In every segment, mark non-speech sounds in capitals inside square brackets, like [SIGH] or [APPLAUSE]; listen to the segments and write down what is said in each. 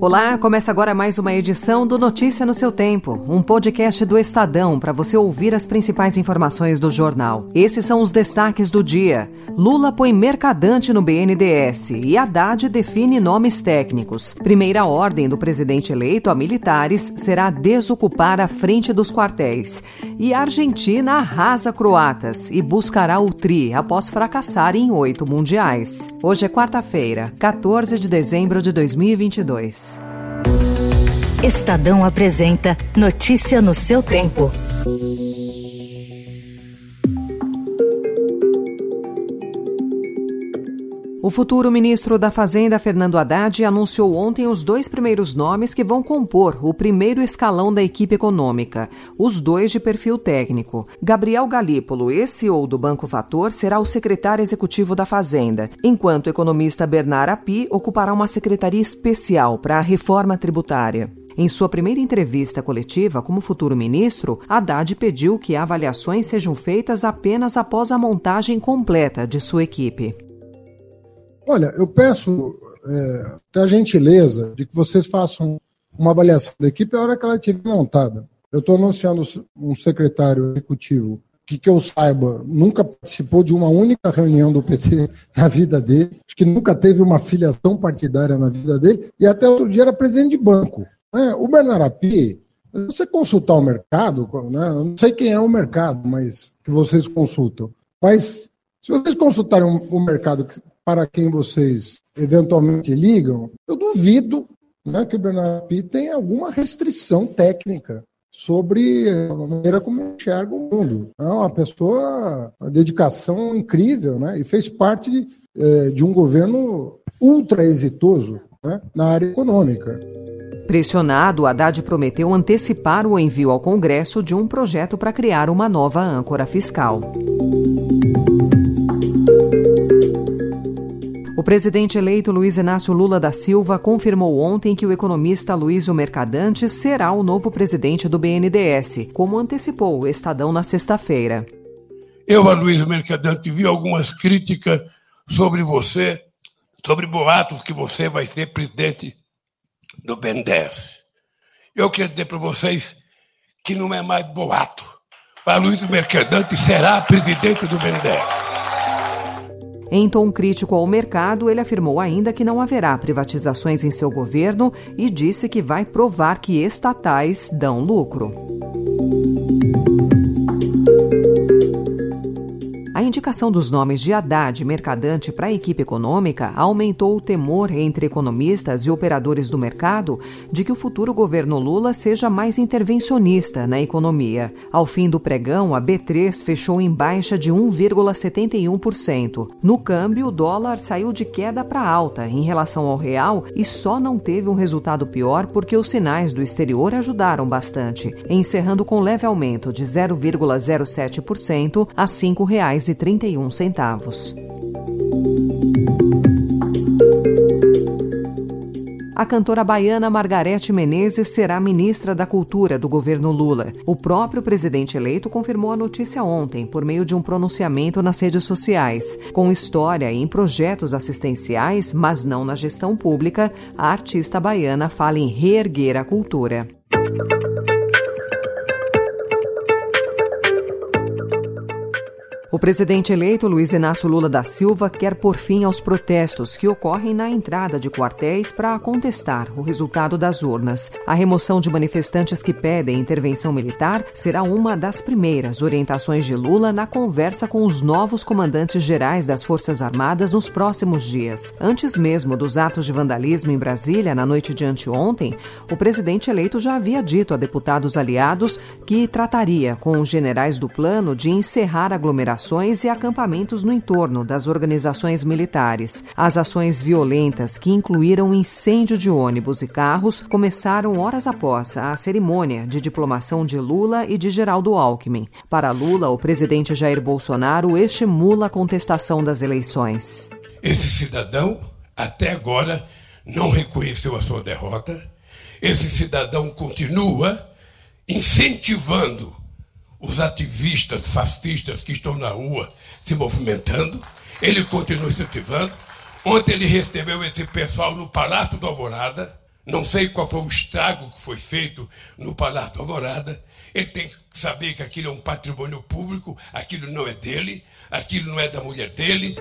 Olá, começa agora mais uma edição do Notícia no seu Tempo, um podcast do Estadão para você ouvir as principais informações do jornal. Esses são os destaques do dia. Lula põe mercadante no BNDES e Haddad define nomes técnicos. Primeira ordem do presidente eleito a militares será desocupar a frente dos quartéis. E a Argentina arrasa croatas e buscará o tri após fracassar em oito mundiais. Hoje é quarta-feira, 14 de dezembro de 2022. Estadão apresenta Notícia no seu tempo. O futuro ministro da Fazenda, Fernando Haddad, anunciou ontem os dois primeiros nomes que vão compor o primeiro escalão da equipe econômica, os dois de perfil técnico. Gabriel Galípolo, ex-CEO do Banco Fator, será o secretário executivo da Fazenda, enquanto o economista Bernard Api ocupará uma secretaria especial para a reforma tributária. Em sua primeira entrevista coletiva como futuro ministro, Haddad pediu que avaliações sejam feitas apenas após a montagem completa de sua equipe. Olha, eu peço é, até a gentileza de que vocês façam uma avaliação da equipe a hora que ela estiver montada. Eu estou anunciando um secretário executivo que, que eu saiba, nunca participou de uma única reunião do PT [LAUGHS] na vida dele, que nunca teve uma filiação partidária na vida dele, e até outro dia era presidente de banco. É, o Bernarapi, você consultar o mercado, né, não sei quem é o mercado, mas que vocês consultam. Mas se vocês consultarem o mercado para quem vocês eventualmente ligam, eu duvido né, que o Bernarapi tenha alguma restrição técnica sobre a maneira como enxerga o mundo. É uma pessoa, uma dedicação incrível, né? E fez parte de, eh, de um governo ultra exitoso né, na área econômica. Pressionado, Haddad prometeu antecipar o envio ao Congresso de um projeto para criar uma nova âncora fiscal. O presidente eleito Luiz Inácio Lula da Silva confirmou ontem que o economista Luiz Mercadante será o novo presidente do BNDES, como antecipou o Estadão na sexta-feira. Eu, a Luiz Mercadante, vi algumas críticas sobre você, sobre boatos que você vai ser presidente do Ben 10. Eu quero dizer para vocês que não é mais boato. A Luiz Mercadante será presidente do Ben 10. Em tom crítico ao mercado, ele afirmou ainda que não haverá privatizações em seu governo e disse que vai provar que estatais dão lucro. indicação dos nomes de Haddad e Mercadante para a equipe econômica aumentou o temor entre economistas e operadores do mercado de que o futuro governo Lula seja mais intervencionista na economia. Ao fim do pregão, a B3 fechou em baixa de 1,71%. No câmbio, o dólar saiu de queda para alta em relação ao real e só não teve um resultado pior porque os sinais do exterior ajudaram bastante, encerrando com leve aumento de 0,07% a R$ 5,30. 31 centavos. A cantora baiana Margarete Menezes será ministra da Cultura do governo Lula. O próprio presidente eleito confirmou a notícia ontem por meio de um pronunciamento nas redes sociais. Com história em projetos assistenciais, mas não na gestão pública, a artista baiana fala em reerguer a cultura. O presidente eleito Luiz Inácio Lula da Silva quer pôr fim aos protestos que ocorrem na entrada de quartéis para contestar o resultado das urnas. A remoção de manifestantes que pedem intervenção militar será uma das primeiras orientações de Lula na conversa com os novos comandantes gerais das Forças Armadas nos próximos dias. Antes mesmo dos atos de vandalismo em Brasília na noite de anteontem, o presidente eleito já havia dito a deputados aliados que trataria com os generais do plano de encerrar aglomerações operações e acampamentos no entorno das organizações militares. As ações violentas, que incluíram incêndio de ônibus e carros, começaram horas após a cerimônia de diplomação de Lula e de Geraldo Alckmin. Para Lula, o presidente Jair Bolsonaro estimula a contestação das eleições. Esse cidadão, até agora, não reconheceu a sua derrota. Esse cidadão continua incentivando os ativistas fascistas que estão na rua se movimentando, ele continua incentivando. Ontem ele recebeu esse pessoal no Palácio do Alvorada. Não sei qual foi o estrago que foi feito no Palácio do Alvorada. Ele tem que saber que aquilo é um patrimônio público, aquilo não é dele, aquilo não é da mulher dele.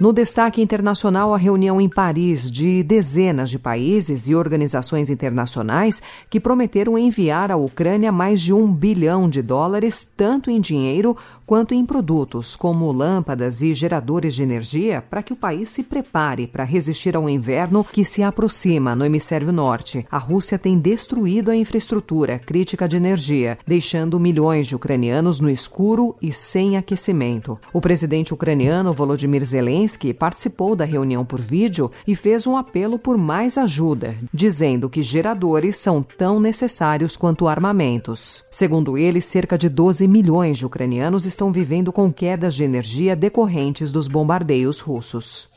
No destaque internacional, a reunião em Paris de dezenas de países e organizações internacionais que prometeram enviar à Ucrânia mais de um bilhão de dólares, tanto em dinheiro quanto em produtos, como lâmpadas e geradores de energia, para que o país se prepare para resistir ao inverno que se aproxima no hemisfério norte. A Rússia tem destruído a infraestrutura crítica de energia, deixando milhões de ucranianos no escuro e sem aquecimento. O presidente ucraniano Volodymyr Zelensky Zelensky participou da reunião por vídeo e fez um apelo por mais ajuda, dizendo que geradores são tão necessários quanto armamentos. Segundo ele, cerca de 12 milhões de ucranianos estão vivendo com quedas de energia decorrentes dos bombardeios russos.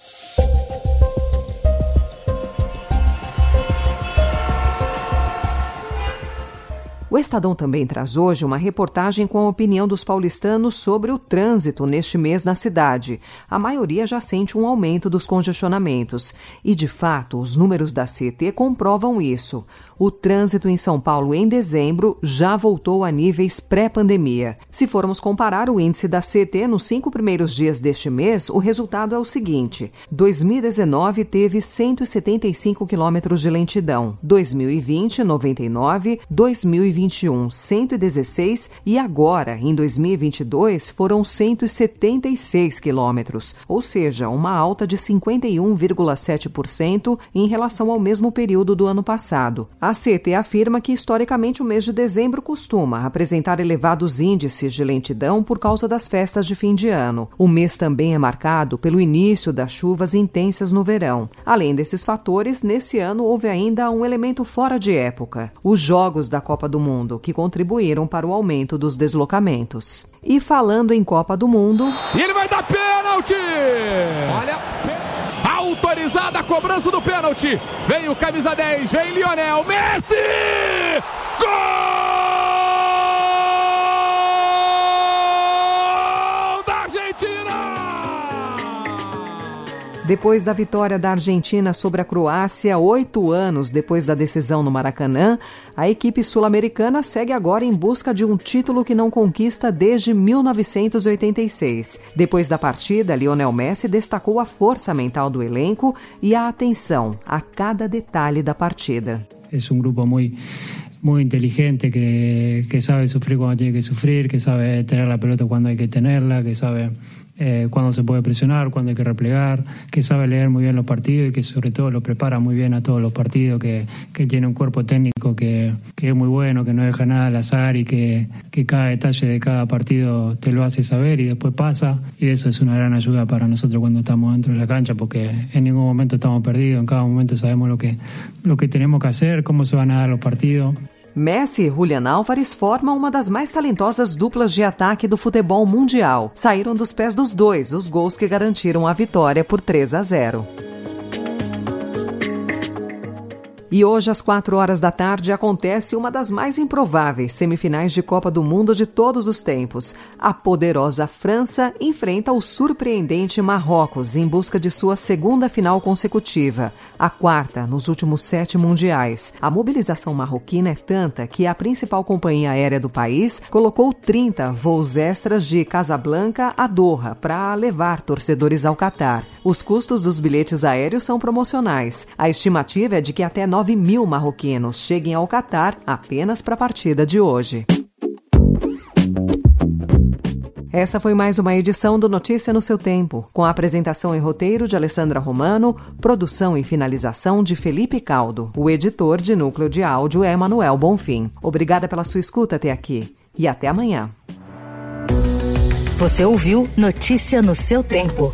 O Estadão também traz hoje uma reportagem com a opinião dos paulistanos sobre o trânsito neste mês na cidade. A maioria já sente um aumento dos congestionamentos. E, de fato, os números da CET comprovam isso. O trânsito em São Paulo em dezembro já voltou a níveis pré-pandemia. Se formos comparar o índice da CET nos cinco primeiros dias deste mês, o resultado é o seguinte: 2019 teve 175 quilômetros de lentidão, 2020, 99, 2021, 2021, 116 e agora, em 2022, foram 176 quilômetros, ou seja, uma alta de 51,7% em relação ao mesmo período do ano passado. A CT afirma que, historicamente, o mês de dezembro costuma apresentar elevados índices de lentidão por causa das festas de fim de ano. O mês também é marcado pelo início das chuvas intensas no verão. Além desses fatores, nesse ano houve ainda um elemento fora de época: os Jogos da Copa do Mundo Mundo, que contribuíram para o aumento dos deslocamentos. E falando em Copa do Mundo. E ele vai dar pênalti! Olha, autorizada a cobrança do pênalti. Vem o camisa 10, vem Lionel Messi! Gol! Depois da vitória da Argentina sobre a Croácia, oito anos depois da decisão no Maracanã, a equipe sul-americana segue agora em busca de um título que não conquista desde 1986. Depois da partida, Lionel Messi destacou a força mental do elenco e a atenção a cada detalhe da partida. É um grupo muito muy inteligente que, que sabe sufrir cuando tiene que sufrir, que sabe tener la pelota cuando hay que tenerla, que sabe eh, cuándo se puede presionar, cuándo hay que replegar, que sabe leer muy bien los partidos y que sobre todo lo prepara muy bien a todos los partidos, que, que tiene un cuerpo técnico que, que, es muy bueno, que no deja nada al azar y que, que cada detalle de cada partido te lo hace saber y después pasa. Y eso es una gran ayuda para nosotros cuando estamos dentro de la cancha, porque en ningún momento estamos perdidos, en cada momento sabemos lo que, lo que tenemos que hacer, cómo se van a dar los partidos. Messi e Julian Álvares formam uma das mais talentosas duplas de ataque do futebol mundial. Saíram dos pés dos dois os gols que garantiram a vitória por 3 a 0. E hoje, às quatro horas da tarde, acontece uma das mais improváveis semifinais de Copa do Mundo de todos os tempos. A poderosa França enfrenta o surpreendente Marrocos em busca de sua segunda final consecutiva, a quarta nos últimos sete mundiais. A mobilização marroquina é tanta que a principal companhia aérea do país colocou 30 voos extras de Casablanca a Doha para levar torcedores ao Catar. Os custos dos bilhetes aéreos são promocionais. A estimativa é de que até 9 mil marroquinos cheguem ao Catar apenas para a partida de hoje. Essa foi mais uma edição do Notícia no seu tempo, com a apresentação e roteiro de Alessandra Romano, produção e finalização de Felipe Caldo. O editor de núcleo de áudio é Manuel Bonfim. Obrigada pela sua escuta até aqui e até amanhã. Você ouviu Notícia no seu tempo.